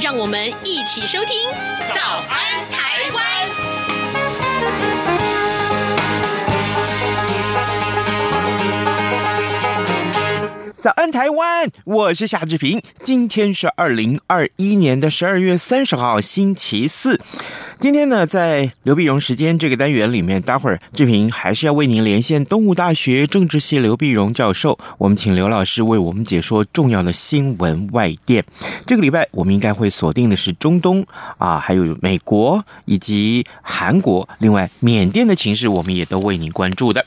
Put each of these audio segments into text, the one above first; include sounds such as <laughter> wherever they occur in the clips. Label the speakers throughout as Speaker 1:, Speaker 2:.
Speaker 1: 让我们一起收听《早安台湾》。
Speaker 2: 早安，台湾！我是夏志平。今天是二零二一年的十二月三十号，星期四。今天呢，在刘碧荣时间这个单元里面，待会儿志平还是要为您连线东吴大学政治系刘碧荣教授。我们请刘老师为我们解说重要的新闻外电。这个礼拜我们应该会锁定的是中东啊，还有美国以及韩国。另外，缅甸的情势我们也都为您关注的。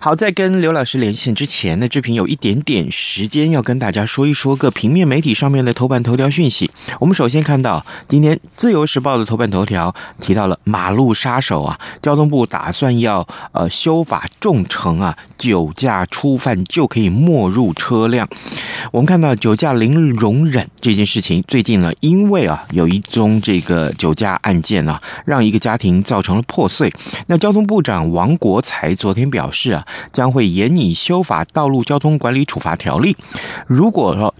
Speaker 2: 好，在跟刘老师连线之前呢，志平有一点点。时间要跟大家说一说个平面媒体上面的头版头条讯息。我们首先看到今天《自由时报》的头版头条提到了马路杀手啊，交通部打算要呃修法重惩啊，酒驾初犯就可以没入车辆。我们看到酒驾零容忍这件事情，最近呢，因为啊有一宗这个酒驾案件啊，让一个家庭造成了破碎。那交通部长王国材昨天表示啊，将会严拟修法道路交通管理处罚条例，如果说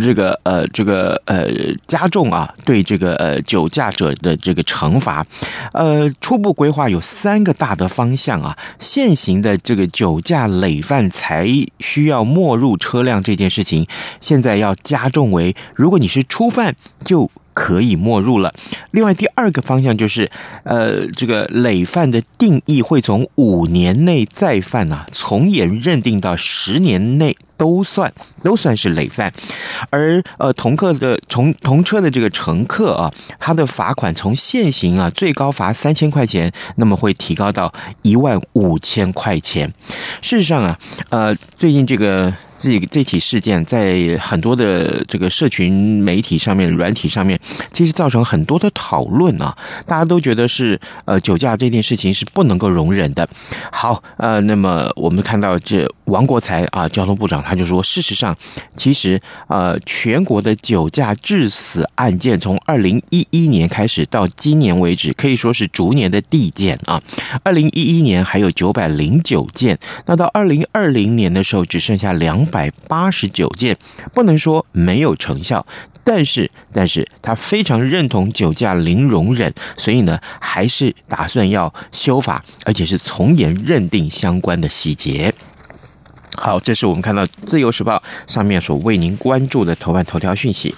Speaker 2: 这个呃这个呃加重啊对这个呃酒驾者的这个惩罚，呃初步规划有三个大的方向啊。现行的这个酒驾累犯才需要没入车辆这件事情，现在要加重为，如果你是初犯就。可以没入了。另外，第二个方向就是，呃，这个累犯的定义会从五年内再犯啊，从严认定到十年内都算都算是累犯。而呃，同客的从同车的这个乘客啊，他的罚款从现行啊最高罚三千块钱，那么会提高到一万五千块钱。事实上啊，呃，最近这个。这这起事件在很多的这个社群媒体上面、软体上面，其实造成很多的讨论啊。大家都觉得是呃酒驾这件事情是不能够容忍的。好，呃，那么我们看到这王国才啊，交通部长他他就说，事实上，其实呃全国的酒驾致死案件从二零一一年开始到今年为止，可以说是逐年的递减啊。二零一一年还有九百零九件，那到二零二零年的时候只剩下两。百八十九件，不能说没有成效，但是，但是他非常认同酒驾零容忍，所以呢，还是打算要修法，而且是从严认定相关的细节。好，这是我们看到《自由时报》上面所为您关注的头版头条讯息。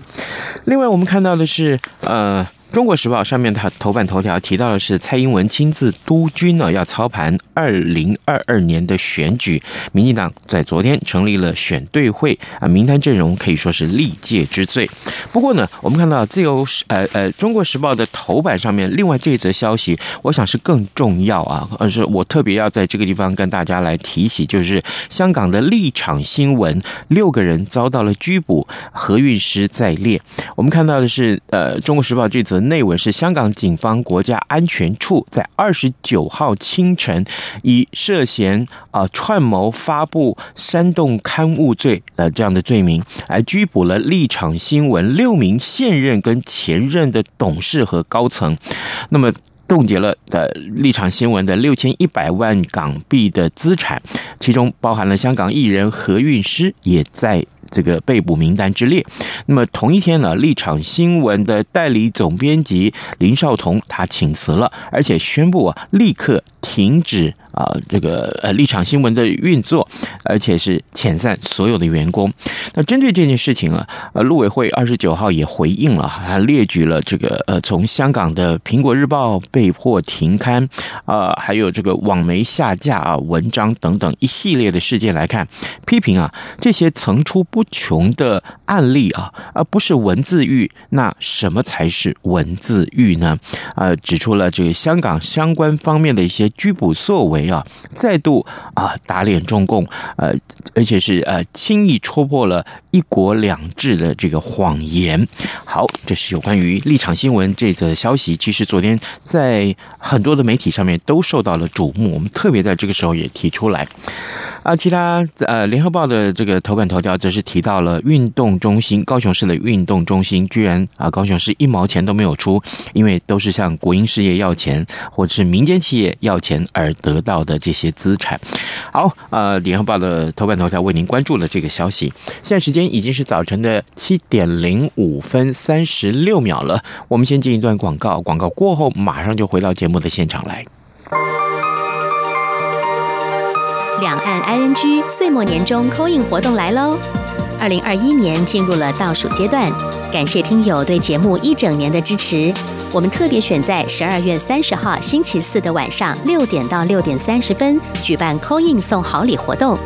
Speaker 2: 另外，我们看到的是，呃。中国时报上面的头版头条提到的是蔡英文亲自督军呢，要操盘二零二二年的选举。民进党在昨天成立了选对会啊，名单阵容可以说是历届之最。不过呢，我们看到自由呃呃中国时报的头版上面，另外这则消息，我想是更重要啊，而是我特别要在这个地方跟大家来提起，就是香港的立场新闻六个人遭到了拘捕，何韵诗在列。我们看到的是呃中国时报这则。内文是香港警方国家安全处在二十九号清晨，以涉嫌啊串谋发布煽动刊物罪的这样的罪名，来拘捕了立场新闻六名现任跟前任的董事和高层，那么冻结了的立场新闻的六千一百万港币的资产，其中包含了香港艺人何韵诗也在。这个被捕名单之列。那么同一天呢，立场新闻的代理总编辑林少彤他请辞了，而且宣布啊，立刻停止。啊，这个呃，立场新闻的运作，而且是遣散所有的员工。那针对这件事情啊，呃，陆委会二十九号也回应了，还列举了这个呃，从香港的《苹果日报》被迫停刊啊，还有这个网媒下架啊文章等等一系列的事件来看，批评啊这些层出不穷的案例啊，而不是文字狱，那什么才是文字狱呢？呃，指出了这个香港相关方面的一些拘捕作为。啊，再度啊打脸中共，呃，而且是呃轻易戳破了一国两制的这个谎言。好，这是有关于立场新闻这则消息。其实昨天在很多的媒体上面都受到了瞩目，我们特别在这个时候也提出来。啊，其他呃，联合报的这个头版头条则是提到了运动中心，高雄市的运动中心居然啊，高雄市一毛钱都没有出，因为都是向国营事业要钱或者是民间企业要钱而得到的这些资产。好，呃，联合报的头版头条为您关注了这个消息。现在时间已经是早晨的七点零五分三十六秒了，我们先进一段广告，广告过后马上就回到节目的现场来。
Speaker 1: 两岸 ING 岁末年终 call in 活动来喽！二零二一年进入了倒数阶段，感谢听友对节目一整年的支持。我们特别选在十二月三十号星期四的晚上六点到六点三十分举办 Coin 送好礼活动，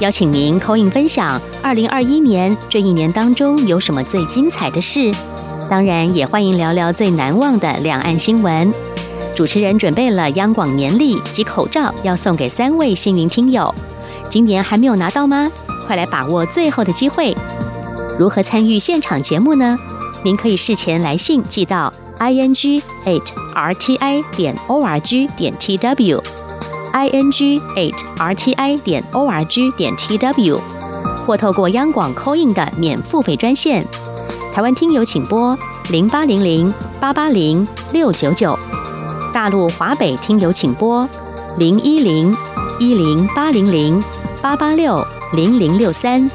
Speaker 1: 邀请您 Coin 分享二零二一年这一年当中有什么最精彩的事，当然也欢迎聊聊最难忘的两岸新闻。主持人准备了央广年历及口罩，要送给三位幸运听友。今年还没有拿到吗？快来把握最后的机会！如何参与现场节目呢？您可以事前来信寄到 i n g eight r t i 点 o r g 点 t w i n g eight r t i 点 o r g 点 t w，或透过央广 call in 的免付费专线。台湾听友请拨零八零零八八零六九九。大陆华北听友请拨零一零一零八零零八八六零零六三，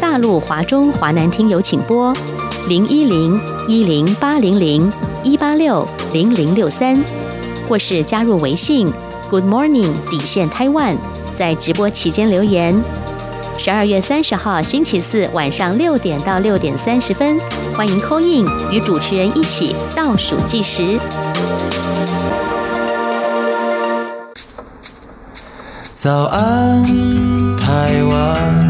Speaker 1: 大陆华中华南听友请拨零一零一零八零零一八六零零六三，或是加入微信。Good Morning 底线 Taiwan，在直播期间留言。十二月三十号星期四晚上六点到六点三十分，欢迎 call in 与主持人一起倒数计时。
Speaker 3: 早安，台湾，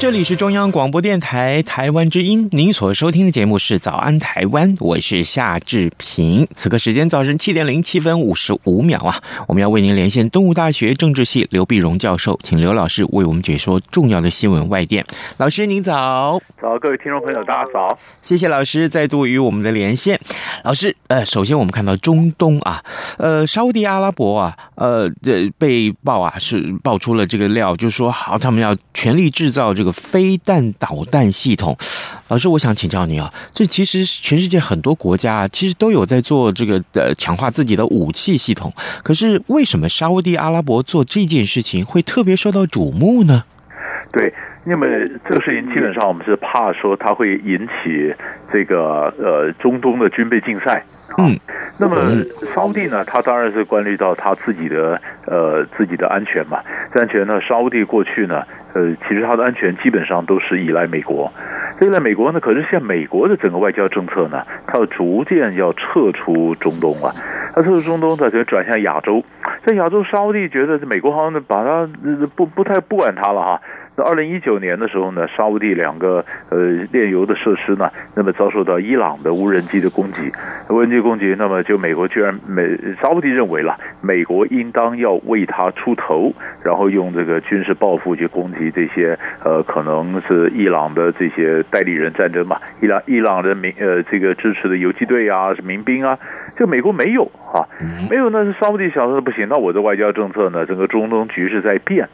Speaker 2: 这里是中央广播电台台湾之音，您所收听的节目是《早安台湾》，我是夏志平。此刻时间早晨七点零七分五十五秒啊，我们要为您连线东吴大学政治系刘碧荣教授，请刘老师为我们解说重要的新闻外电。老师您早，
Speaker 4: 早，各位听众朋友大家早，
Speaker 2: 谢谢老师再度与我们的连线。老师，呃，首先我们看到中东啊，呃，沙乌地阿拉伯啊，呃，这被爆啊是爆出了这个料，就是说好，他们要全力制造这个。飞弹导弹系统，老师，我想请教您啊，这其实全世界很多国家其实都有在做这个呃强化自己的武器系统，可是为什么沙乌地阿拉伯做这件事情会特别受到瞩目呢？
Speaker 4: 对，那么这个事情基本上我们是怕说它会引起这个呃中东的军备竞赛。嗯，那么沙乌地呢，它当然是关虑到它自己的呃自己的安全嘛。这安全呢，沙乌地过去呢。呃，其实它的安全基本上都是依赖美国，依赖美国呢。可是现在美国的整个外交政策呢，它要逐渐要撤出中东了。它撤出中东，它就转向亚洲。在亚洲，沙乌地觉得这美国好像把它不不太不管它了哈。那二零一九年的时候呢，沙乌地两个呃炼油的设施呢，那么遭受到伊朗的无人机的攻击，无人机攻击，那么就美国居然美沙乌地认为了，美国应当要为他出头，然后用这个军事报复去攻击这些呃可能是伊朗的这些代理人战争嘛，伊朗伊朗的民呃这个支持的游击队啊，是民兵啊，就美国没有啊，没有，那是沙乌地想说不行，那我的外交政策呢，整个中东局势在变。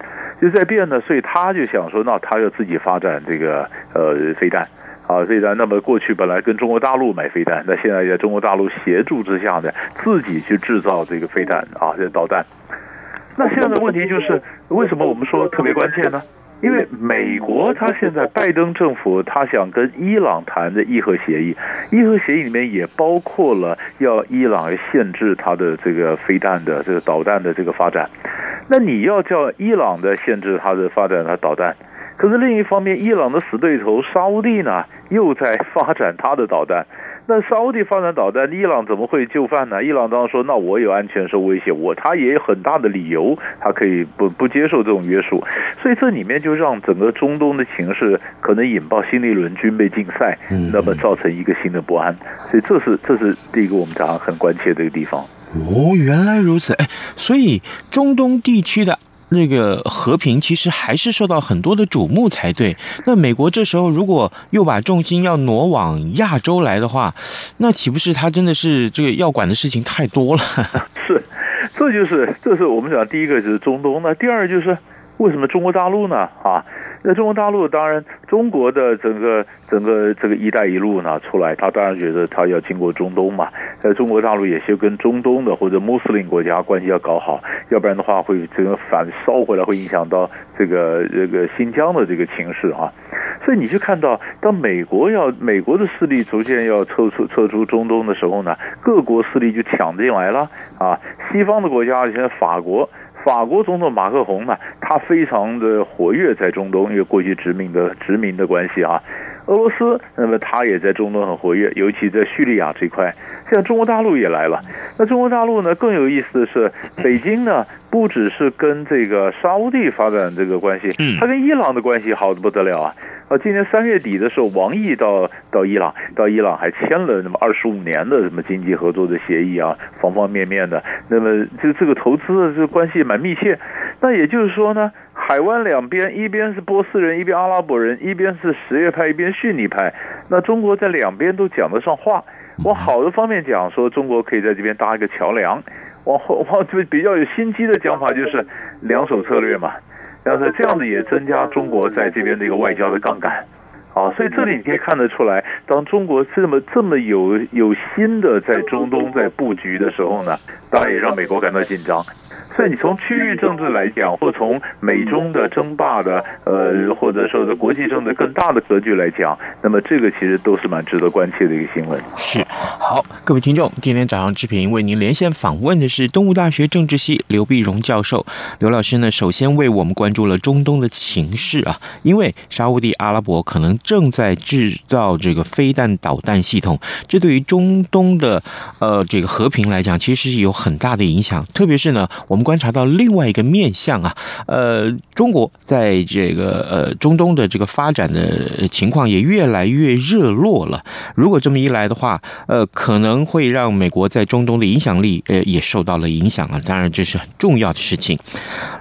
Speaker 4: 就在变呢，所以他就想说，那他要自己发展这个呃飞弹啊，飞弹。那么过去本来跟中国大陆买飞弹，那现在在中国大陆协助之下呢，自己去制造这个飞弹啊，这导弹。那现在的问题就是，为什么我们说特别关键呢？因为美国他现在拜登政府他想跟伊朗谈的伊核协议，伊核协议里面也包括了要伊朗限制他的这个飞弹的这个导弹的这个发展。那你要叫伊朗的限制它的发展，它导弹，可是另一方面，伊朗的死对头沙乌地呢，又在发展他的导弹。那沙乌地发展导弹，伊朗怎么会就范呢？伊朗当然说，那我有安全受威胁，我他也有很大的理由，他可以不不接受这种约束。所以这里面就让整个中东的情势可能引爆新的一轮军备竞赛，那么造成一个新的不安。所以这是这是第一个我们讲很关切的一个地方。
Speaker 2: 哦，原来如此，哎，所以中东地区的。那个和平其实还是受到很多的瞩目才对。那美国这时候如果又把重心要挪往亚洲来的话，那岂不是他真的是这个要管的事情太多了？<laughs>
Speaker 4: 是，这就是这是我们讲第一个就是中东，那第二就是。为什么中国大陆呢？啊，那中国大陆当然，中国的整个整个这个“一带一路”呢出来，他当然觉得他要经过中东嘛。在中国大陆也是跟中东的或者穆斯林国家关系要搞好，要不然的话会这个反烧回来，会影响到这个这个新疆的这个情势啊。所以你就看到，当美国要美国的势力逐渐要撤出撤出中东的时候呢，各国势力就抢进来了啊。西方的国家，现在法国。法国总统马克宏呢，他非常的活跃在中东，因为过去殖民的殖民的关系啊。俄罗斯，那么他也在中东很活跃，尤其在叙利亚这块。现在中国大陆也来了。那中国大陆呢，更有意思的是，北京呢，不只是跟这个沙乌地发展这个关系，他跟伊朗的关系好得不得了啊！啊，今年三月底的时候，王毅到到伊朗，到伊朗还签了那么二十五年的什么经济合作的协议啊，方方面面的。那么这这个投资的这个关系蛮密切。那也就是说呢。海湾两边，一边是波斯人，一边阿拉伯人，一边是什叶派，一边逊尼派。那中国在两边都讲得上话。往好的方面讲，说中国可以在这边搭一个桥梁；往后往 <laughs> 就比较有心机的讲法，就是两手策略嘛。然后这样子也增加中国在这边的一个外交的杠杆。啊，所以这里你可以看得出来，当中国这么这么有有心的在中东在布局的时候呢，当然也让美国感到紧张。所以你从区域政治来讲，或从美中的争霸的，呃，或者说是国际政治更大的格局来讲，那么这个其实都是蛮值得关切的一个新闻。
Speaker 2: 是，好，各位听众，今天早上志平为您连线访问的是东吴大学政治系刘碧荣教授。刘老师呢，首先为我们关注了中东的情势啊，因为沙乌地阿拉伯可能正在制造这个飞弹导弹系统，这对于中东的呃这个和平来讲，其实是有很大的影响，特别是呢，我们。观察到另外一个面向啊，呃，中国在这个呃中东的这个发展的情况也越来越热络了。如果这么一来的话，呃，可能会让美国在中东的影响力呃也受到了影响啊。当然，这是很重要的事情。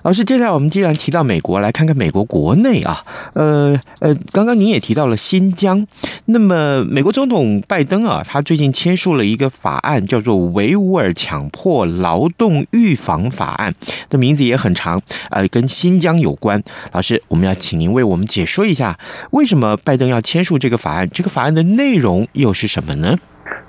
Speaker 2: 老师，接下来我们既然提到美国，来看看美国国内啊，呃呃，刚刚您也提到了新疆，那么美国总统拜登啊，他最近签署了一个法案，叫做《维吾尔强迫劳动预防法》。案的名字也很长，呃，跟新疆有关。老师，我们要请您为我们解说一下，为什么拜登要签署这个法案？这个法案的内容又是什么呢？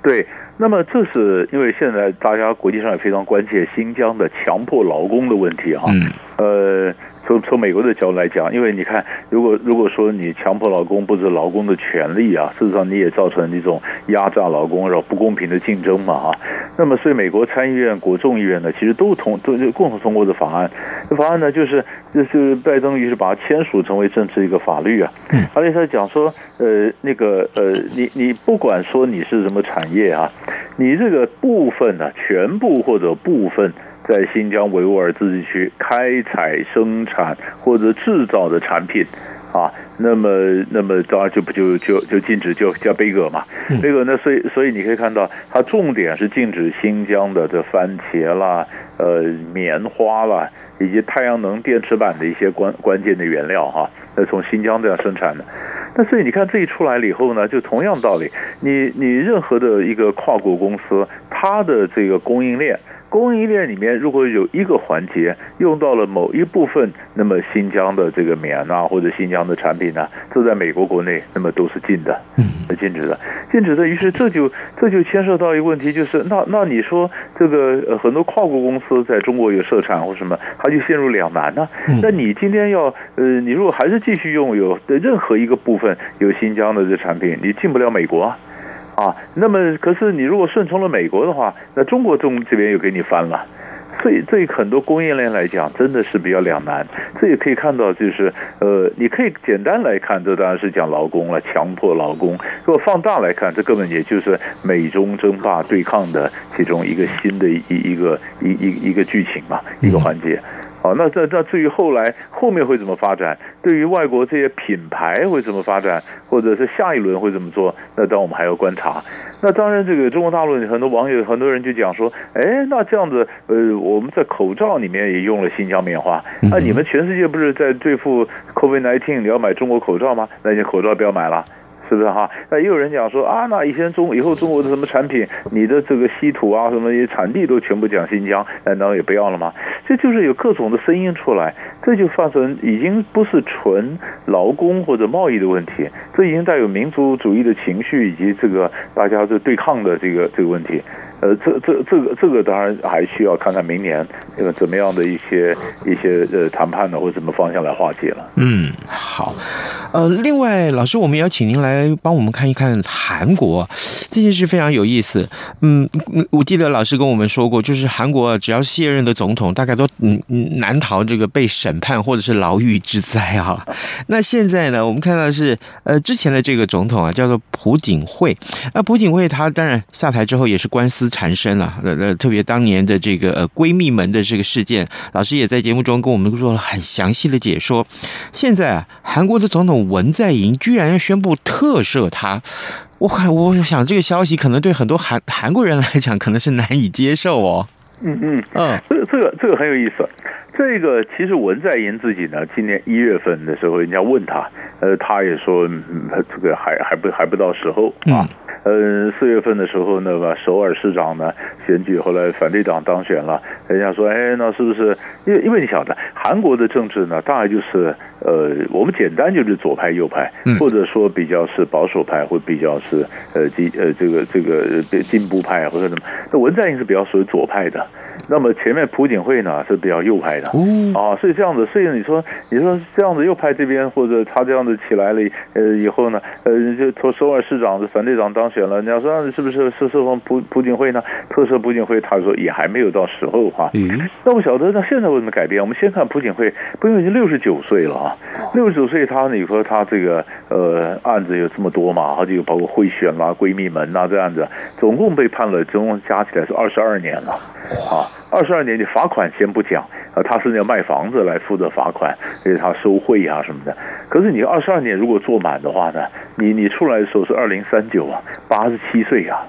Speaker 4: 对，那么这是因为现在大家国际上也非常关切新疆的强迫劳工的问题啊。嗯。呃，从从美国的角度来讲，因为你看，如果如果说你强迫劳工不是劳工的权利啊，事实上你也造成一种压榨劳工然后不公平的竞争嘛啊。那么，所以美国参议院、国众议院呢，其实都通都就共同通过的法案。这法案呢，就是就是拜登于是把它签署成为政治一个法律啊。而且他讲说，呃，那个呃，你你不管说你是什么产业啊，你这个部分呢，全部或者部分。在新疆维吾尔自治区开采、生产或者制造的产品，啊，那么那么当然就不就就就禁止就叫杯葛嘛。杯葛呢，所以所以你可以看到，它重点是禁止新疆的这番茄啦、呃棉花啦，以及太阳能电池板的一些关关键的原料哈，那从新疆这样生产的。那所以你看这一出来了以后呢，就同样道理，你你任何的一个跨国公司，它的这个供应链。供应链里面如果有一个环节用到了某一部分，那么新疆的这个棉啊，或者新疆的产品呢，这在美国国内那么都是禁的，是禁止的，禁止的。于是这就这就牵涉到一个问题，就是那那你说这个呃很多跨国公司在中国有设厂或什么，它就陷入两难呢？那你今天要呃，你如果还是继续用有的任何一个部分有新疆的这产品，你进不了美国啊。啊，那么可是你如果顺从了美国的话，那中国中这边又给你翻了，所以对很多供应链来讲，真的是比较两难。这也可以看到，就是呃，你可以简单来看，这当然是讲劳工了，强迫劳工。如果放大来看，这根本也就是美中争霸对抗的其中一个新的一一个一一一个剧情嘛，一个环节。好，那这那至于后来后面会怎么发展？对于外国这些品牌会怎么发展，或者是下一轮会怎么做？那当然我们还要观察。那当然，这个中国大陆很多网友很多人就讲说，哎，那这样子，呃，我们在口罩里面也用了新疆棉花，那你们全世界不是在对付 COVID-19，你要买中国口罩吗？那你口罩不要买了。是不是哈？那也有人讲说啊，那以前中以后中国的什么产品，你的这个稀土啊什么产地都全部讲新疆，难道也不要了吗？这就是有各种的声音出来，这就发生已经不是纯劳工或者贸易的问题，这已经带有民族主义的情绪以及这个大家这对抗的这个这个问题。呃，这这这个这个当然还需要看看明年这个怎么样的一些一些呃谈判呢，或者什么方向来化解了。
Speaker 2: 嗯，好。呃，另外，老师，我们也请您来帮我们看一看韩国这件事，非常有意思。嗯，我记得老师跟我们说过，就是韩国只要卸任的总统，大概都嗯嗯难逃这个被审判或者是牢狱之灾啊。那现在呢，我们看到是呃之前的这个总统啊，叫做朴槿惠。那朴槿惠她当然下台之后也是官司缠身了。呃呃，特别当年的这个呃闺蜜门的这个事件，老师也在节目中跟我们做了很详细的解说。现在啊，韩国的总统。文在寅居然要宣布特赦他，我我想这个消息可能对很多韩韩国人来讲可能是难以接受哦。
Speaker 4: 嗯嗯嗯，这个这个这个很有意思。这个其实文在寅自己呢，今年一月份的时候，人家问他，呃，他也说，嗯，这个还还不还不到时候啊。呃，四月份的时候，呢，把首尔市长呢选举，后来反对党当选了。人家说，哎，那是不是？因为因为你晓得，韩国的政治呢，大概就是呃，我们简单就是左派右派，或者说比较是保守派，或比较是呃进呃这个这个进步派或者什么。那文在寅是比较属于左派的。那么前面朴槿惠呢是比较右派的，啊，所以这样子，所以你说你说这样子右派这边或者他这样子起来了，呃，以后呢，呃，就从首尔市长的反对党当选了，你要说是不是是是从朴朴槿惠呢？特赦朴槿惠，他说也还没有到时候哈。那我晓得那现在为什么改变？我们先看朴槿惠，朴槿惠已经六十九岁了啊，六十九岁他你说他这个呃案子有这么多嘛，好几个包括贿选啦、闺蜜门呐这样子，总共被判了，总共加起来是二十二年了啊。二十二年，你罚款先不讲，啊，他是要卖房子来负责罚款，因为他收贿啊什么的。可是你二十二年如果做满的话呢，你你出来的时候是二零三九啊，八十七岁啊，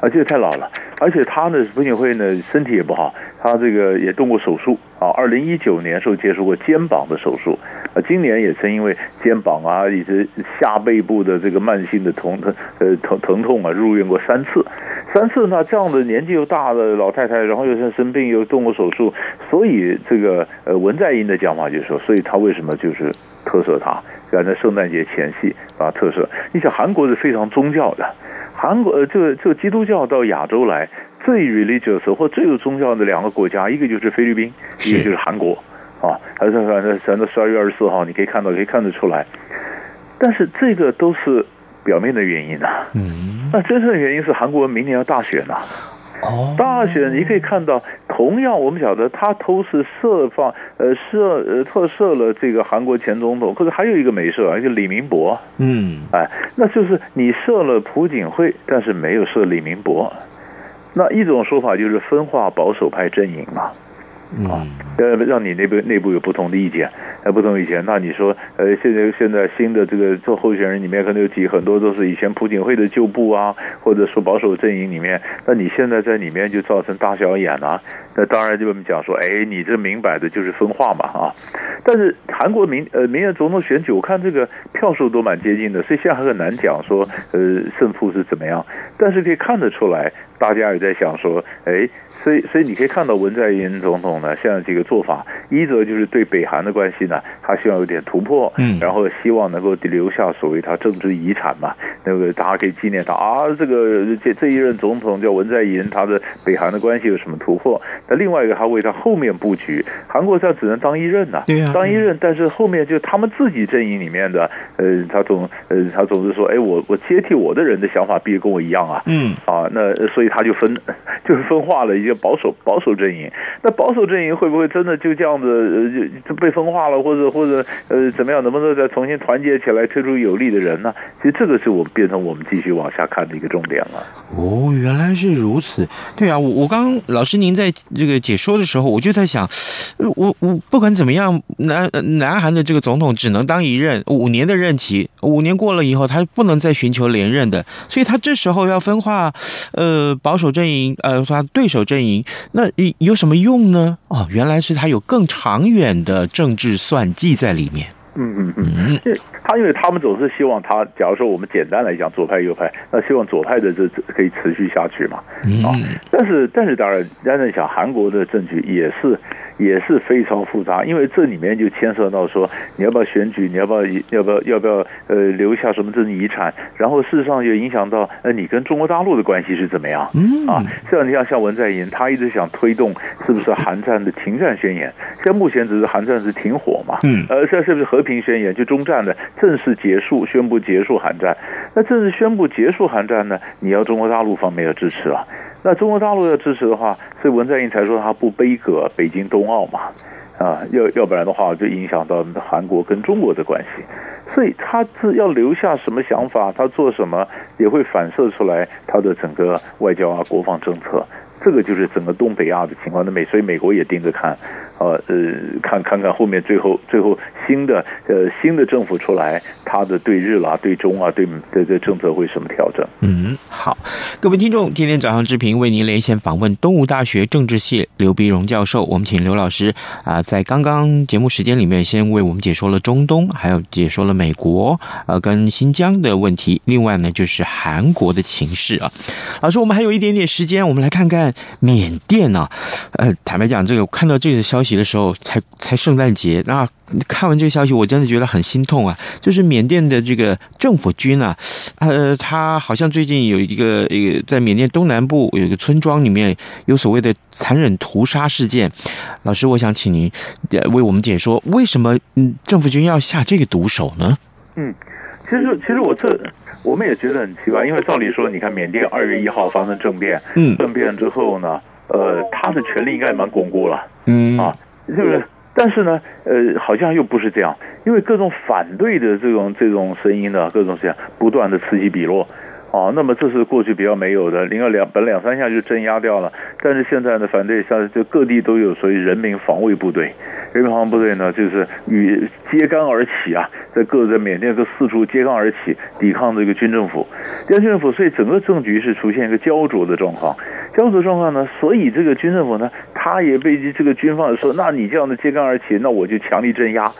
Speaker 4: 啊，这太老了。而且他呢，朴槿惠呢身体也不好，他这个也动过手术啊。二零一九年时候接受过肩膀的手术，啊，今年也曾因为肩膀啊以及下背部的这个慢性的疼疼呃疼疼痛啊入院过三次。三次呢，这样的年纪又大的老太太，然后又是生病又动过手术，所以这个呃文在寅的讲法就是说，所以他为什么就是特赦他，赶在圣诞节前夕啊特赦。你想韩国是非常宗教的，韩国呃这个这个基督教到亚洲来最 religious 或最有宗教的两个国家，一个就是菲律宾，一个就是韩国啊。还是反正反正十二月二十四号你可以看到可以看得出来，但是这个都是。表面的原因呐、啊，嗯，那真正的原因是韩国明年要大选了、啊，哦，大选你可以看到，同样我们晓得他都是设放，呃设呃特设了这个韩国前总统，可是还有一个没设，而且李明博，嗯，哎，那就是你设了朴槿惠，但是没有设李明博，那一种说法就是分化保守派阵营嘛。啊，呃，让你内部内部有不同的意见，呃，不同意见，那你说，呃，现在现在新的这个做候选人里面可能有几很多都是以前朴槿惠的旧部啊，或者说保守阵营里面，那你现在在里面就造成大小眼啊，那当然就我们讲说，哎，你这明摆的就是分化嘛，啊，但是韩国民呃明年总统选举，我看这个票数都蛮接近的，所以现在很难讲说，呃，胜负是怎么样，但是可以看得出来，大家也在想说，哎，所以所以你可以看到文在寅总统。呢，现在这个做法，一则就是对北韩的关系呢，他希望有点突破，嗯，然后希望能够留下所谓他政治遗产嘛，那个大家可以纪念他啊，这个这这一任总统叫文在寅，他的北韩的关系有什么突破？那另外一个，他为他后面布局，韩国他只能当一任呐、啊，对啊，当一任，但是后面就他们自己阵营里面的，呃，他总呃他总是说，哎，我我接替我的人的想法必须跟我一样啊，嗯，啊，那所以他就分 <laughs> 就是分化了一些保守保守阵营，那保守阵营会不会真的就这样子呃就被分化了，或者或者呃怎么样，能不能再重新团结起来推出有力的人呢？其实这个是我们变成我们继续往下看的一个重点了。
Speaker 2: 哦，原来是如此，对啊，我我刚刚老师您在这个解说的时候，我就在想，我我不管怎么样，南南韩的这个总统只能当一任五年的任期，五年过了以后，他不能再寻求连任的，所以他这时候要分化，呃，保守阵营，呃，他对手阵营，那有什么用呢？哦，原来是他有更长远的政治算计在里面。
Speaker 4: 嗯嗯嗯，他因为他们总是希望他，假如说我们简单来讲左派右派，那希望左派的这可以持续下去嘛，啊，但是但是当然，大家在想韩国的政局也是。也是非常复杂，因为这里面就牵涉到说，你要不要选举，你要不要要不要要不要呃留下什么这种遗产，然后事实上也影响到呃你跟中国大陆的关系是怎么样？嗯啊，这样你像像文在寅，他一直想推动是不是韩战的停战宣言？现在目前只是韩战是停火嘛，嗯，呃，现在是不是和平宣言？就中战的正式结束，宣布结束韩战。那正式宣布结束韩战呢？你要中国大陆方面要支持啊。那中国大陆要支持的话，所以文在寅才说他不背阁北京冬奥嘛，啊，要要不然的话就影响到韩国跟中国的关系，所以他是要留下什么想法，他做什么也会反射出来他的整个外交啊、国防政策。这个就是整个东北亚的情况，那美所以美国也盯着看，呃呃，看看看后面最后最后新的呃新的政府出来，他的对日啦、对中啊、对对对政策会什么调整？
Speaker 2: 嗯，好，各位听众，今天早上志平为您连线访问东吴大学政治系刘必荣教授，我们请刘老师啊，在刚刚节目时间里面先为我们解说了中东，还有解说了美国呃跟新疆的问题，另外呢就是韩国的情势啊。老师，我们还有一点点时间，我们来看看。缅甸呢、啊？呃，坦白讲，这个看到这个消息的时候，才才圣诞节，那看完这个消息，我真的觉得很心痛啊！就是缅甸的这个政府军啊，呃，他好像最近有一个一个在缅甸东南部有一个村庄里面有所谓的残忍屠杀事件。老师，我想请您为我们解说，为什么嗯政府军要下这个毒手呢？
Speaker 4: 嗯。其实，其实我这我们也觉得很奇怪，因为照理说，你看缅甸二月一号发生政变，嗯，政变之后呢，呃，他的权力应该蛮巩固了，嗯。啊，就是？但是呢，呃，好像又不是这样，因为各种反对的这种这种声音呢，各种这样不断的此起彼落。哦，那么这是过去比较没有的，另外两本两三下就镇压掉了，但是现在呢，反对像就各地都有所谓人民防卫部队，人民防卫部队呢，就是与揭竿而起啊，在各在缅甸各四处揭竿而起，抵抗这个军政府，军政府，所以整个政局是出现一个焦灼的状况，胶着状况呢，所以这个军政府呢，他也被这个军方说，那你这样的揭竿而起，那我就强力镇压。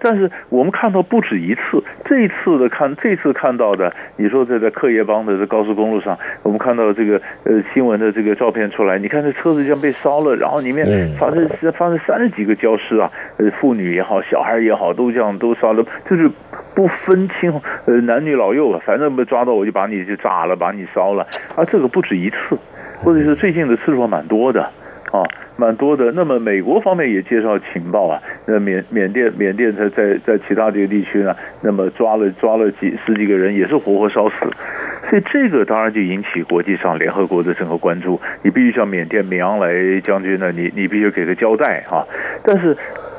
Speaker 4: 但是我们看到不止一次，这一次的看，这次看到的，你说这在克耶邦的这高速公路上，我们看到这个呃新闻的这个照片出来，你看这车子像被烧了，然后里面发生发生三十几个焦尸啊，呃妇女也好，小孩也好，都这样都烧了，就是不分清呃男女老幼，反正被抓到我就把你就炸了，把你烧了。啊，这个不止一次，或者是最近的次数蛮多的啊。蛮多的，那么美国方面也介绍情报啊，那缅缅甸缅甸在在在其他这个地区呢，那么抓了抓了几十几个人，也是活活烧死，所以这个当然就引起国际上联合国的整个关注，你必须向缅甸敏昂来将军呢，你你必须给个交代啊，但是。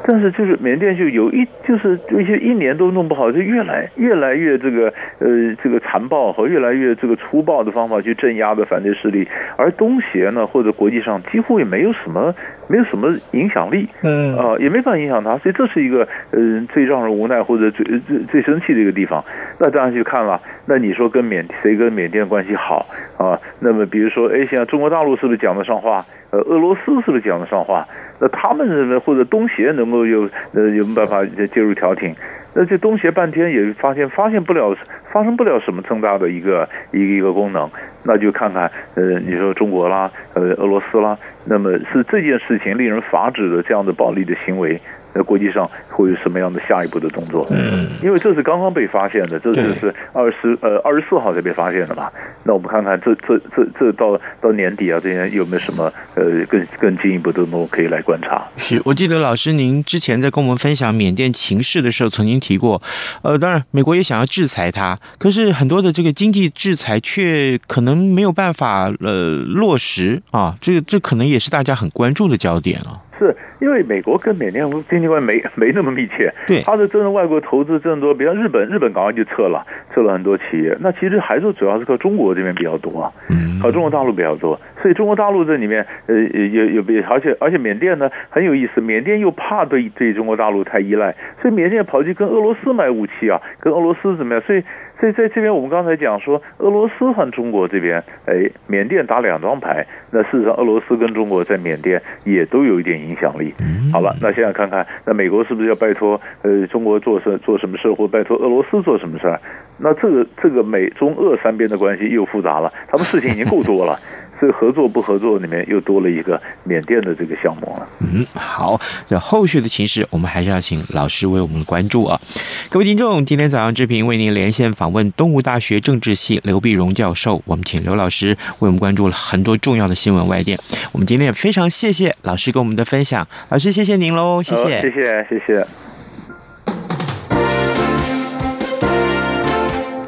Speaker 4: 但是就是缅甸就有一就是一些一年都弄不好，就越来越来越这个呃这个残暴和越来越这个粗暴的方法去镇压的反对势力，而东协呢或者国际上几乎也没有什么没有什么影响力，嗯啊、呃、也没法影响他，所以这是一个呃最让人无奈或者最最最生气的一个地方。那当然去看了，那你说跟缅谁跟缅甸关系好啊？那么比如说哎，现在中国大陆是不是讲得上话？呃，俄罗斯是不是讲得上话？那他们认为或者东协能够有呃有没有办法介入调停？那这东协半天也发现发现不了发生不了什么重大的一个一个一个功能。那就看看呃，你说中国啦，呃，俄罗斯啦，那么是这件事情令人发指的这样的暴力的行为。在国际上会有什么样的下一步的动作？嗯，因为这是刚刚被发现的，这就是二十呃二十四号才被发现的嘛。那我们看看这这这这到到年底啊，这些有没有什么呃更更进一步的动作可以来观察？
Speaker 2: 是我记得老师您之前在跟我们分享缅甸情势的时候，曾经提过，呃，当然美国也想要制裁他，可是很多的这个经济制裁却可能没有办法呃落实啊，这个这可能也是大家很关注的焦点啊。
Speaker 4: 是因为美国跟缅甸经济关系没 <laughs> 没那么密切，
Speaker 2: 对，
Speaker 4: 他的真正外国投资这么多，比如日本，日本赶快就撤了，撤了很多企业。那其实还是主要是靠中国这边比较多啊，嗯，靠中国大陆比较多。所以中国大陆这里面，呃，有有比，而且而且缅甸呢很有意思，缅甸又怕对对中国大陆太依赖，所以缅甸跑去跟俄罗斯买武器啊，跟俄罗斯怎么样？所以。所以在这边，我们刚才讲说，俄罗斯和中国这边，哎，缅甸打两张牌。那事实上，俄罗斯跟中国在缅甸也都有一点影响力。好了，那现在看看，那美国是不是要拜托呃中国做事做什么事，或拜托俄罗斯做什么事？那这个这个美中俄三边的关系又复杂了，他们事情已经够多了。这个合作不合作里面又多了一个缅甸的这个项目了。
Speaker 2: 嗯，好，这后续的情势我们还是要请老师为我们关注啊。各位听众，今天早上之平为您连线访问东吴大学政治系刘碧荣教授，我们请刘老师为我们关注了很多重要的新闻外电。我们今天也非常谢谢老师跟我们的分享，老师谢谢您喽，谢谢，
Speaker 4: 谢谢，谢谢。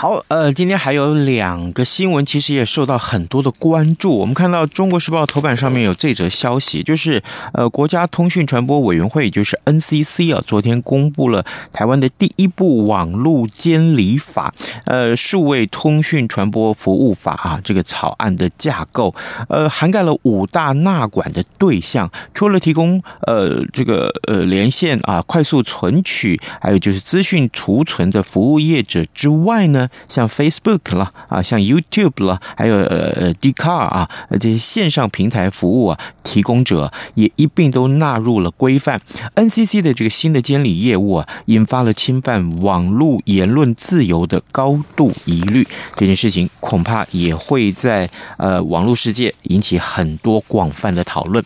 Speaker 2: 好，呃，今天还有两个新闻，其实也受到很多的关注。我们看到《中国时报》头版上面有这则消息，就是呃，国家通讯传播委员会，也就是 NCC 啊，昨天公布了台湾的第一部网络监理法，呃，数位通讯传播服务法啊，这个草案的架构，呃，涵盖了五大纳管的对象，除了提供呃这个呃连线啊、快速存取，还有就是资讯储存的服务业者之外呢。像 Facebook 了啊，像 YouTube 了，还有呃呃 d c a r 啊，这些线上平台服务啊提供者也一并都纳入了规范。NCC 的这个新的监理业务啊，引发了侵犯网络言论自由的高度疑虑。这件事情恐怕也会在呃网络世界引起很多广泛的讨论。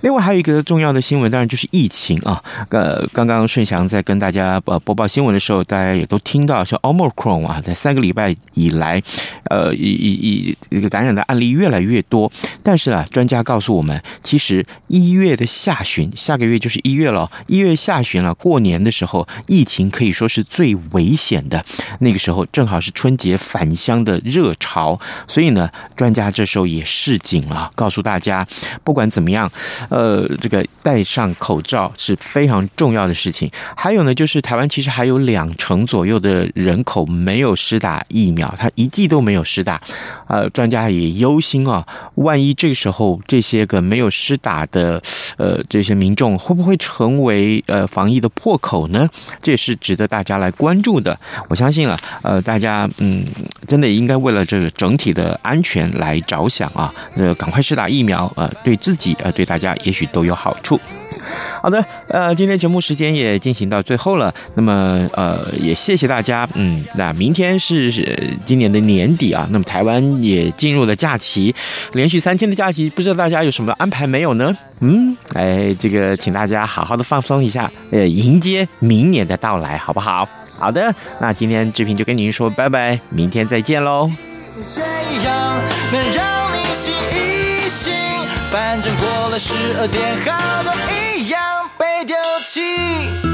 Speaker 2: 另外还有一个重要的新闻，当然就是疫情啊。呃，刚刚顺祥在跟大家呃播报新闻的时候，大家也都听到，像 Omicron 啊，在三个礼拜以来，呃，一一一一个感染的案例越来越多。但是啊，专家告诉我们，其实一月的下旬，下个月就是一月了。一月下旬了，过年的时候，疫情可以说是最危险的。那个时候正好是春节返乡的热潮，所以呢，专家这时候也示警了，告诉大家，不管怎么样，呃，这个戴上口罩是非常重要的事情。还有呢，就是台湾其实还有两成左右的人口没有施打疫苗，他一剂都没有施打，呃，专家也忧心啊，万一，这个时候这些个没有施打的呃这些民众会不会成为呃防疫的破口呢？这也是值得大家来关注的。我相信啊，呃，大家嗯，真的应该为了这个整体的安全来着想啊，呃，赶快施打疫苗，呃，对自己呃对大家也许都有好处。好的，呃，今天节目时间也进行到最后了，那么呃，也谢谢大家，嗯，那明天是今年的年底啊，那么台湾也进入了假期，连续三天的假期，不知道大家有什么安排没有呢？嗯，哎，这个请大家好好的放松一下，呃，迎接明年的到来，好不好？好的，那今天志平就跟您说拜拜，明天再见喽。反正过了十二点，好多一被丢弃。